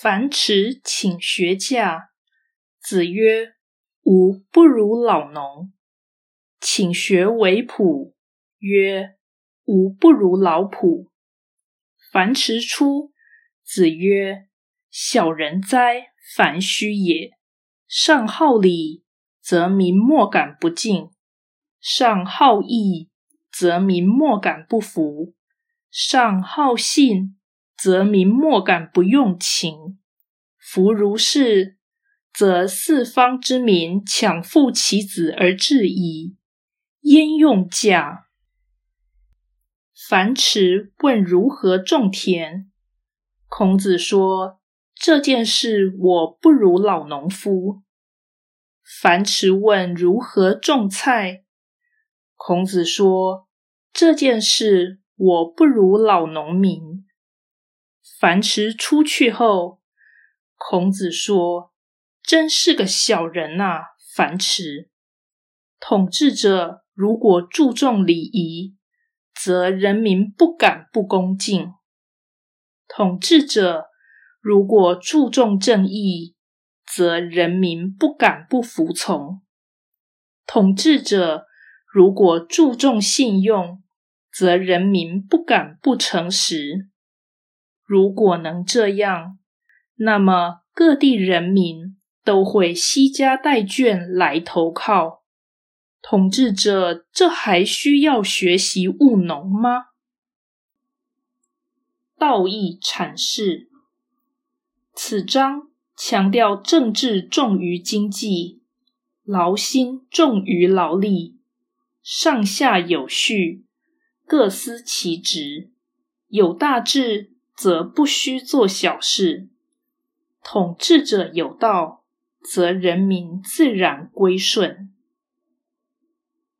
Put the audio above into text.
樊迟请学驾，子曰：“吾不如老农。”请学为仆，曰：“吾不如老仆。”樊迟出，子曰：“小人哉，樊须也！上好礼，则民莫敢不敬；上好义，则民莫敢不服；上好信，则民莫敢不用情。夫如是，则四方之民抢父其子而至矣。焉用假？樊迟问如何种田，孔子说：“这件事我不如老农夫。”樊迟问如何种菜，孔子说：“这件事我不如老农民。”樊迟出去后，孔子说：“真是个小人啊，樊迟！统治者如果注重礼仪。”则人民不敢不恭敬。统治者如果注重正义，则人民不敢不服从。统治者如果注重信用，则人民不敢不诚实。如果能这样，那么各地人民都会惜家带眷来投靠。统治者，这还需要学习务农吗？道义阐释，此章强调政治重于经济，劳心重于劳力，上下有序，各司其职。有大志，则不须做小事；统治者有道，则人民自然归顺。